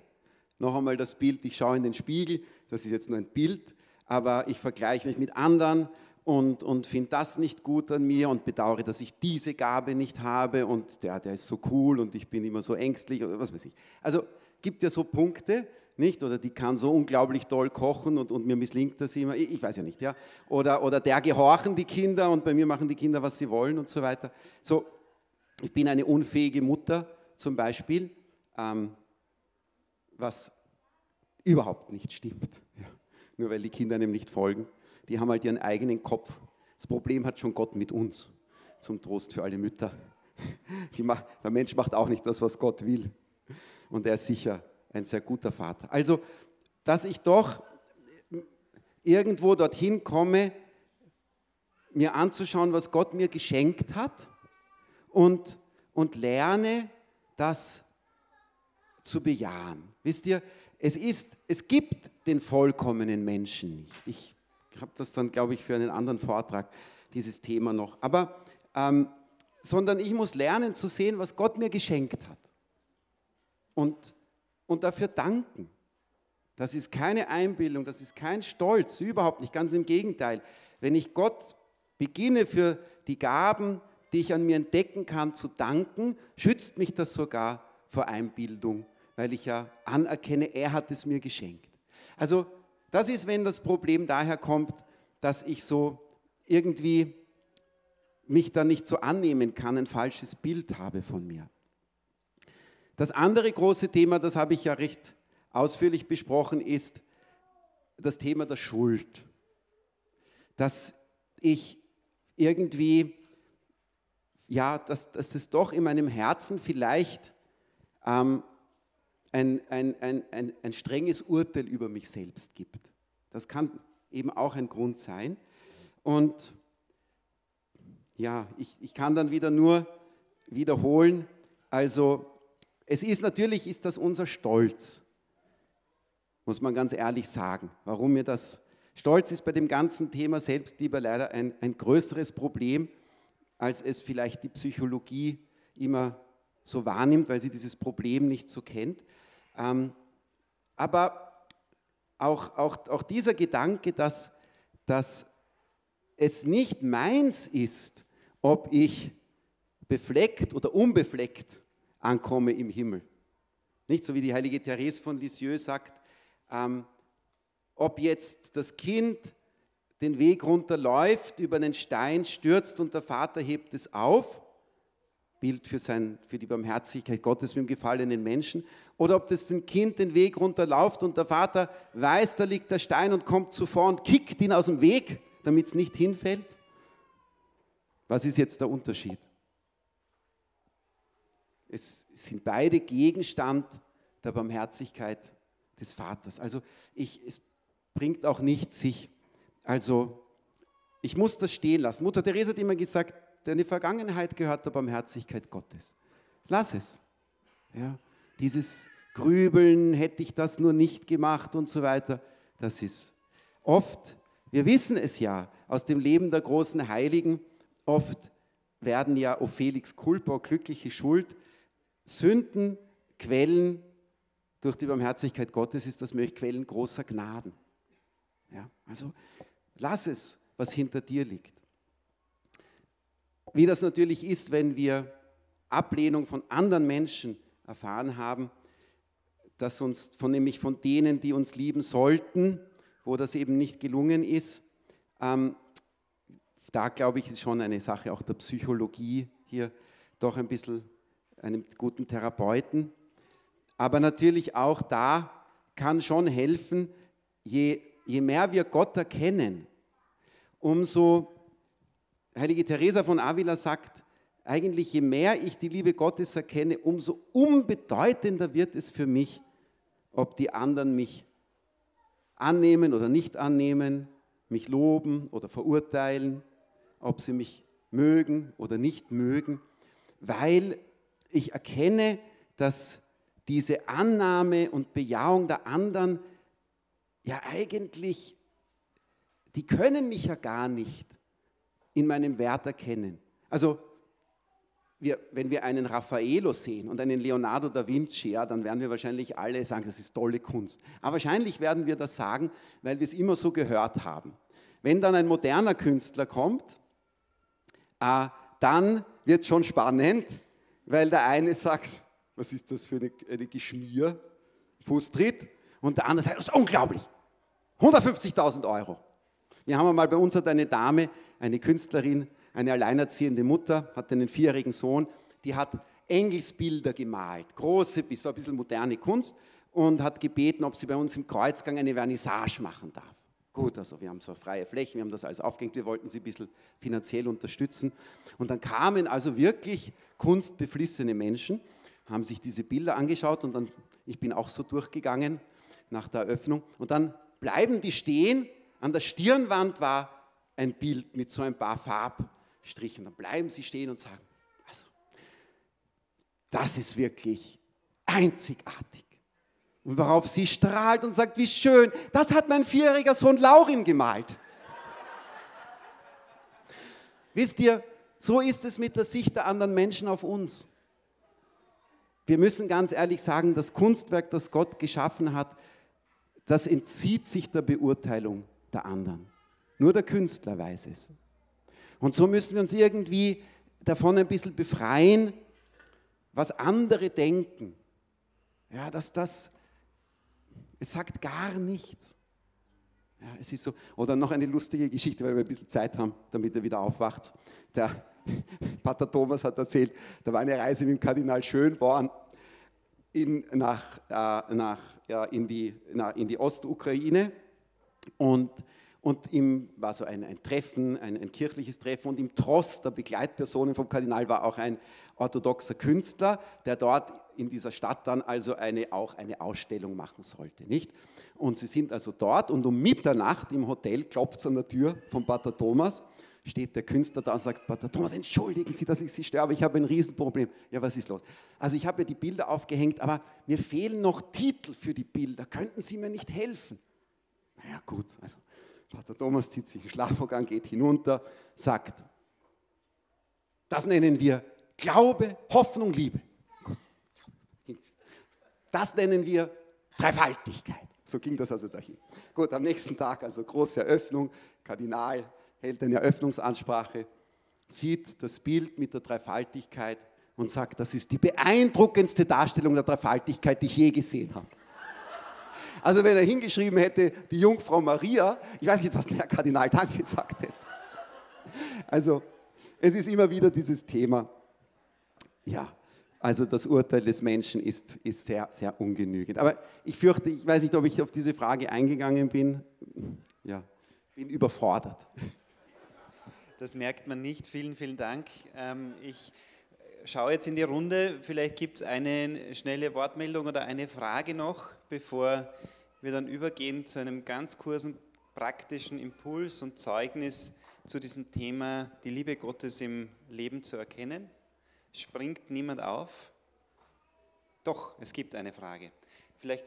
[SPEAKER 1] noch einmal das Bild, ich schaue in den Spiegel, das ist jetzt nur ein Bild, aber ich vergleiche mich mit anderen und, und finde das nicht gut an mir und bedauere, dass ich diese Gabe nicht habe und der, der ist so cool und ich bin immer so ängstlich oder was weiß ich. Also gibt ja so Punkte, nicht? Oder die kann so unglaublich toll kochen und, und mir misslingt das immer. Ich, ich, weiß ja nicht, ja. Oder, oder der gehorchen die Kinder und bei mir machen die Kinder, was sie wollen und so weiter. So, ich bin eine unfähige Mutter zum Beispiel, ähm, was überhaupt nicht stimmt. Ja. Nur weil die Kinder einem nicht folgen. Die haben halt ihren eigenen Kopf. Das Problem hat schon Gott mit uns. Zum Trost für alle Mütter. Macht, der Mensch macht auch nicht das, was Gott will. Und er ist sicher ein sehr guter Vater. Also, dass ich doch irgendwo dorthin komme, mir anzuschauen, was Gott mir geschenkt hat und, und lerne, das zu bejahen. Wisst ihr, es, ist, es gibt den vollkommenen Menschen nicht. Ich habe das dann, glaube ich, für einen anderen Vortrag, dieses Thema noch. Aber, ähm, sondern ich muss lernen zu sehen, was Gott mir geschenkt hat. Und und dafür danken. Das ist keine Einbildung, das ist kein Stolz, überhaupt nicht, ganz im Gegenteil. Wenn ich Gott beginne für die Gaben, die ich an mir entdecken kann, zu danken, schützt mich das sogar vor Einbildung, weil ich ja anerkenne, er hat es mir geschenkt. Also das ist, wenn das Problem daher kommt, dass ich so irgendwie mich da nicht so annehmen kann, ein falsches Bild habe von mir. Das andere große Thema, das habe ich ja recht ausführlich besprochen, ist das Thema der Schuld. Dass ich irgendwie, ja, dass, dass es doch in meinem Herzen vielleicht ähm, ein, ein, ein, ein, ein strenges Urteil über mich selbst gibt. Das kann eben auch ein Grund sein. Und ja, ich, ich kann dann wieder nur wiederholen, also es ist natürlich, ist das unser Stolz, muss man ganz ehrlich sagen. Warum mir das Stolz ist bei dem ganzen Thema Selbstliebe leider ein, ein größeres Problem, als es vielleicht die Psychologie immer so wahrnimmt, weil sie dieses Problem nicht so kennt. Ähm, aber auch, auch, auch dieser Gedanke, dass, dass es nicht meins ist, ob ich befleckt oder unbefleckt ankomme im Himmel. Nicht so wie die heilige Therese von Lisieux sagt, ähm, ob jetzt das Kind den Weg runterläuft, über einen Stein stürzt und der Vater hebt es auf, Bild für, sein, für die Barmherzigkeit Gottes mit dem gefallenen Menschen, oder ob das Kind den Weg runterläuft und der Vater weiß, da liegt der Stein und kommt zuvor und kickt ihn aus dem Weg, damit es nicht hinfällt. Was ist jetzt der Unterschied? Es sind beide Gegenstand der Barmherzigkeit des Vaters. Also ich, es bringt auch nichts, sich, also ich muss das stehen lassen. Mutter Teresa hat immer gesagt, deine Vergangenheit gehört der Barmherzigkeit Gottes. Lass es. Ja, dieses Grübeln, hätte ich das nur nicht gemacht und so weiter, das ist oft, wir wissen es ja aus dem Leben der großen Heiligen, oft werden ja, o Felix culpa, glückliche Schuld, Sünden, Quellen durch die Barmherzigkeit Gottes ist das Quellen großer Gnaden. Ja, also lass es, was hinter dir liegt. Wie das natürlich ist, wenn wir Ablehnung von anderen Menschen erfahren haben, dass uns von nämlich von denen, die uns lieben sollten, wo das eben nicht gelungen ist, ähm, da glaube ich, ist schon eine Sache auch der Psychologie hier doch ein bisschen einem guten Therapeuten. Aber natürlich auch da kann schon helfen, je, je mehr wir Gott erkennen, umso, Heilige Teresa von Avila sagt, eigentlich je mehr ich die Liebe Gottes erkenne, umso unbedeutender wird es für mich, ob die anderen mich annehmen oder nicht annehmen, mich loben oder verurteilen, ob sie mich mögen oder nicht mögen, weil ich erkenne, dass diese Annahme und Bejahung der anderen ja eigentlich, die können mich ja gar nicht in meinem Wert erkennen. Also wir, wenn wir einen Raffaello sehen und einen Leonardo da Vinci, ja, dann werden wir wahrscheinlich alle sagen, das ist tolle Kunst. Aber wahrscheinlich werden wir das sagen, weil wir es immer so gehört haben. Wenn dann ein moderner Künstler kommt, äh, dann wird es schon spannend, weil der eine sagt, was ist das für eine, eine Geschmier, Fußtritt, Und der andere sagt, das ist unglaublich. 150.000 Euro. Wir haben einmal bei uns hat eine Dame, eine Künstlerin, eine alleinerziehende Mutter, hat einen vierjährigen Sohn, die hat Engelsbilder gemalt, große, es war ein bisschen moderne Kunst und hat gebeten, ob sie bei uns im Kreuzgang eine Vernissage machen darf. Gut, also wir haben so freie Flächen, wir haben das alles aufgehängt, wir wollten sie ein bisschen finanziell unterstützen. Und dann kamen also wirklich kunstbeflissene Menschen, haben sich diese Bilder angeschaut und dann, ich bin auch so durchgegangen nach der Eröffnung und dann bleiben die stehen, an der Stirnwand war ein Bild mit so ein paar Farbstrichen, dann bleiben sie stehen und sagen, also, das ist wirklich einzigartig. Und worauf sie strahlt und sagt, wie schön, das hat mein vierjähriger Sohn Laurin gemalt. Wisst ihr, so ist es mit der Sicht der anderen Menschen auf uns. Wir müssen ganz ehrlich sagen, das Kunstwerk, das Gott geschaffen hat, das entzieht sich der Beurteilung der anderen. Nur der Künstler weiß es. Und so müssen wir uns irgendwie davon ein bisschen befreien, was andere denken. Ja, dass das, es sagt gar nichts. Ja, es ist so. Oder noch eine lustige Geschichte, weil wir ein bisschen Zeit haben, damit er wieder aufwacht. Der Pater Thomas hat erzählt, da war eine Reise mit dem Kardinal Schönborn in, nach, äh, nach, ja, in, die, na, in die Ostukraine und und ihm war so ein, ein Treffen, ein, ein, kirchliches Treffen und im Trost der Begleitpersonen vom Kardinal war auch ein orthodoxer Künstler, der dort in dieser Stadt dann also eine, auch eine Ausstellung machen sollte. Nicht? Und sie sind also dort und um Mitternacht im Hotel klopft es an der Tür von Pater Thomas, steht der Künstler da und sagt, Pater Thomas, entschuldigen Sie, dass ich Sie sterbe, ich habe ein Riesenproblem. Ja, was ist los? Also ich habe ja die Bilder aufgehängt, aber mir fehlen noch Titel für die Bilder. Könnten Sie mir nicht helfen? Na ja, gut, also Vater Thomas zieht sich den Schlafrock geht hinunter, sagt, das nennen wir Glaube, Hoffnung, Liebe. Das nennen wir Dreifaltigkeit. So ging das also dahin. Gut, am nächsten Tag also große Eröffnung, Kardinal hält eine Eröffnungsansprache, sieht das Bild mit der Dreifaltigkeit und sagt, das ist die beeindruckendste Darstellung der Dreifaltigkeit, die ich je gesehen habe. Also wenn er hingeschrieben hätte, die Jungfrau Maria, ich weiß nicht, was der Herr Kardinal dann gesagt hätte. Also es ist immer wieder dieses Thema. Ja, also das Urteil des Menschen ist, ist sehr, sehr ungenügend. Aber ich fürchte, ich weiß nicht, ob ich auf diese Frage eingegangen bin. Ja, bin überfordert.
[SPEAKER 2] Das merkt man nicht. Vielen, vielen Dank. Ähm, ich schaue jetzt in die Runde. Vielleicht gibt es eine schnelle Wortmeldung oder eine Frage noch, bevor wir dann übergehen zu einem ganz kurzen praktischen Impuls und Zeugnis zu diesem Thema, die Liebe Gottes im Leben zu erkennen. Springt niemand auf? Doch, es gibt eine Frage. Vielleicht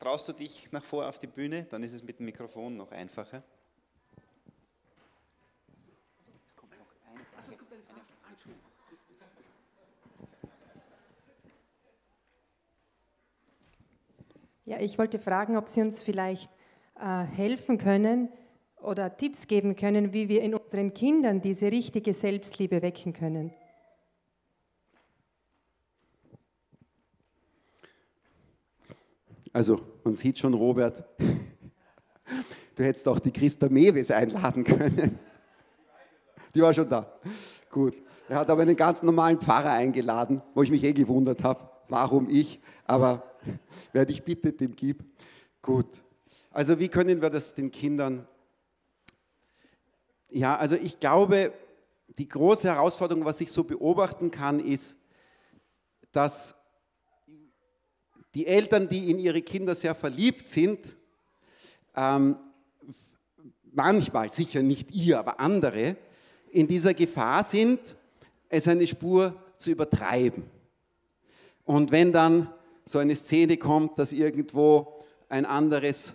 [SPEAKER 2] traust du dich nach vor auf die Bühne, dann ist es mit dem Mikrofon noch einfacher.
[SPEAKER 3] Ja, ich wollte fragen, ob Sie uns vielleicht äh, helfen können oder Tipps geben können, wie wir in unseren Kindern diese richtige Selbstliebe wecken können.
[SPEAKER 1] Also, man sieht schon, Robert, du hättest auch die Christa Mewes einladen können. Die war schon da. Gut. Er hat aber einen ganz normalen Pfarrer eingeladen, wo ich mich eh gewundert habe, warum ich. Aber wer dich bittet, dem gib. Gut. Also wie können wir das den Kindern? Ja, also ich glaube, die große Herausforderung, was ich so beobachten kann, ist, dass die Eltern, die in ihre Kinder sehr verliebt sind, ähm, manchmal, sicher nicht ihr, aber andere, in dieser Gefahr sind, es eine Spur zu übertreiben. Und wenn dann so eine Szene kommt, dass irgendwo ein anderes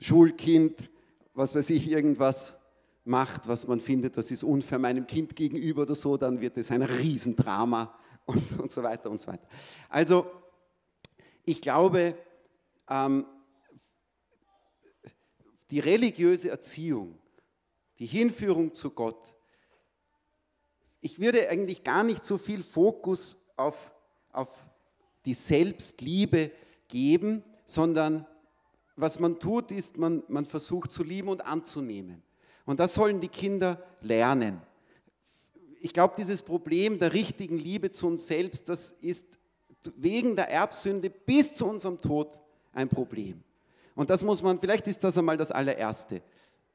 [SPEAKER 1] Schulkind, was weiß ich, irgendwas macht, was man findet, das ist unfair meinem Kind gegenüber oder so, dann wird es ein Riesendrama und, und so weiter und so weiter. Also ich glaube, ähm, die religiöse Erziehung, die Hinführung zu Gott, ich würde eigentlich gar nicht so viel Fokus auf, auf die Selbstliebe geben, sondern was man tut, ist, man, man versucht zu lieben und anzunehmen. Und das sollen die Kinder lernen. Ich glaube, dieses Problem der richtigen Liebe zu uns selbst, das ist wegen der Erbsünde bis zu unserem Tod ein Problem. Und das muss man, vielleicht ist das einmal das allererste.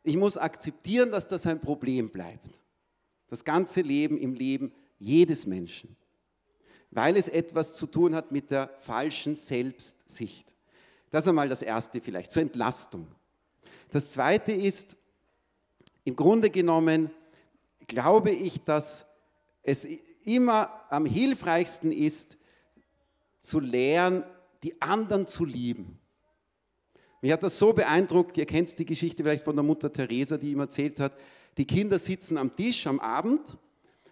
[SPEAKER 1] Ich muss akzeptieren, dass das ein Problem bleibt. Das ganze Leben im Leben jedes Menschen. Weil es etwas zu tun hat mit der falschen Selbstsicht. Das einmal das Erste vielleicht, zur Entlastung. Das Zweite ist, im Grunde genommen glaube ich, dass es immer am hilfreichsten ist, zu lernen, die anderen zu lieben. Mich hat das so beeindruckt, ihr kennt die Geschichte vielleicht von der Mutter Teresa, die ihm erzählt hat, die Kinder sitzen am Tisch am Abend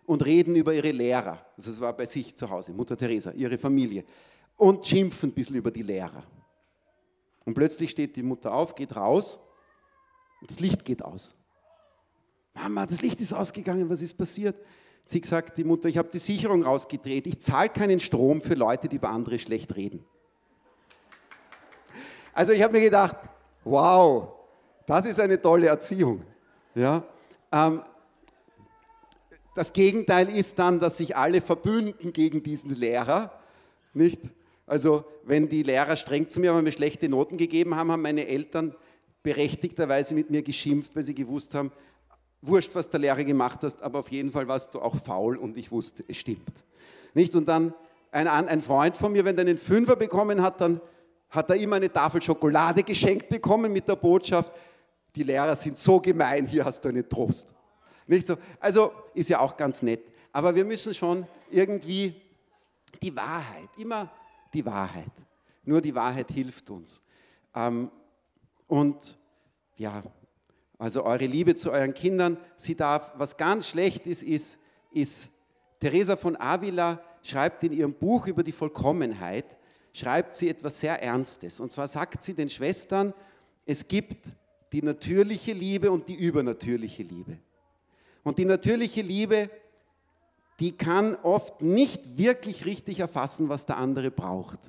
[SPEAKER 1] und reden über ihre Lehrer. Also es war bei sich zu Hause, Mutter Teresa, ihre Familie. Und schimpfen ein bisschen über die Lehrer. Und plötzlich steht die Mutter auf, geht raus und das Licht geht aus. Mama, das Licht ist ausgegangen, was ist passiert? Sie sagt, die Mutter, ich habe die Sicherung rausgedreht. Ich zahle keinen Strom für Leute, die über andere schlecht reden. Also ich habe mir gedacht, wow, das ist eine tolle Erziehung. Ja? Ähm, das Gegenteil ist dann, dass sich alle verbünden gegen diesen Lehrer. Nicht? Also wenn die Lehrer streng zu mir waren, mir schlechte Noten gegeben haben, haben meine Eltern berechtigterweise mit mir geschimpft, weil sie gewusst haben, wurscht, was der Lehrer gemacht hast, aber auf jeden Fall warst du auch faul und ich wusste, es stimmt. Nicht? Und dann ein, ein Freund von mir, wenn er einen Fünfer bekommen hat, dann hat er immer eine Tafel Schokolade geschenkt bekommen mit der Botschaft, die Lehrer sind so gemein, hier hast du einen Trost. Nicht so? Also ist ja auch ganz nett. Aber wir müssen schon irgendwie die Wahrheit, immer die Wahrheit. Nur die Wahrheit hilft uns. Ähm, und ja, also eure Liebe zu euren Kindern, sie darf, was ganz schlecht ist, ist, ist Teresa von Avila schreibt in ihrem Buch über die Vollkommenheit, schreibt sie etwas sehr Ernstes. Und zwar sagt sie den Schwestern, es gibt die natürliche Liebe und die übernatürliche Liebe. Und die natürliche Liebe, die kann oft nicht wirklich richtig erfassen, was der andere braucht.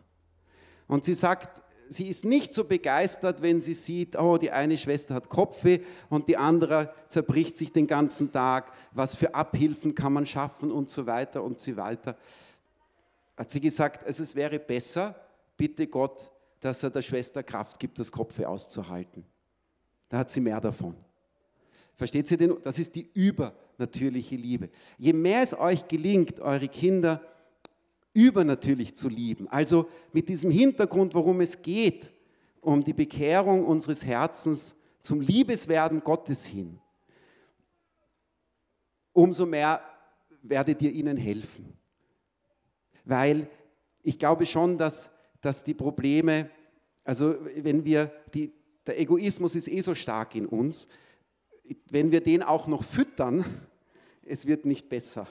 [SPEAKER 1] Und sie sagt, sie ist nicht so begeistert, wenn sie sieht, oh, die eine Schwester hat Kopfweh und die andere zerbricht sich den ganzen Tag, was für Abhilfen kann man schaffen und so weiter und so weiter. Hat sie gesagt, also es wäre besser, bitte Gott, dass er der Schwester Kraft gibt, das Kopfweh auszuhalten. Da hat sie mehr davon. Versteht sie denn? Das ist die übernatürliche Liebe. Je mehr es euch gelingt, eure Kinder übernatürlich zu lieben, also mit diesem Hintergrund, worum es geht, um die Bekehrung unseres Herzens zum Liebeswerden Gottes hin, umso mehr werdet ihr ihnen helfen. Weil ich glaube schon, dass, dass die Probleme, also wenn wir, die, der Egoismus ist eh so stark in uns, wenn wir den auch noch füttern, es wird nicht besser.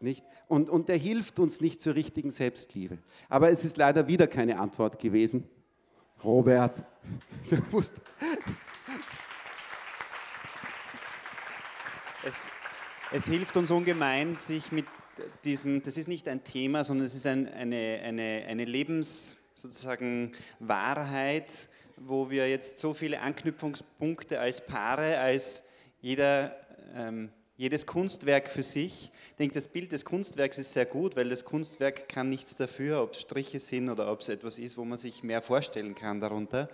[SPEAKER 1] Nicht? Und, und der hilft uns nicht zur richtigen Selbstliebe. Aber es ist leider wieder keine Antwort gewesen. Robert.
[SPEAKER 2] Es, es hilft uns ungemein, sich mit diesem, das ist nicht ein Thema, sondern es ist ein, eine, eine, eine Lebens, sozusagen Wahrheit, wo wir jetzt so viele Anknüpfungspunkte als Paare, als jeder, ähm, jedes Kunstwerk für sich. Ich denke, das Bild des Kunstwerks ist sehr gut, weil das Kunstwerk kann nichts dafür, ob es Striche sind oder ob es etwas ist, wo man sich mehr vorstellen kann darunter.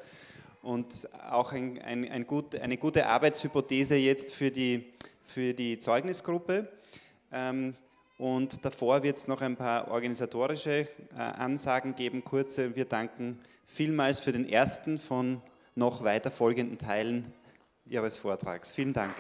[SPEAKER 2] Und auch ein, ein, ein gut, eine gute Arbeitshypothese jetzt für die, für die Zeugnisgruppe. Ähm, und davor wird es noch ein paar organisatorische äh, Ansagen geben, kurze. Wir danken vielmals für den ersten von noch weiter folgenden Teilen Ihres Vortrags. Vielen Dank.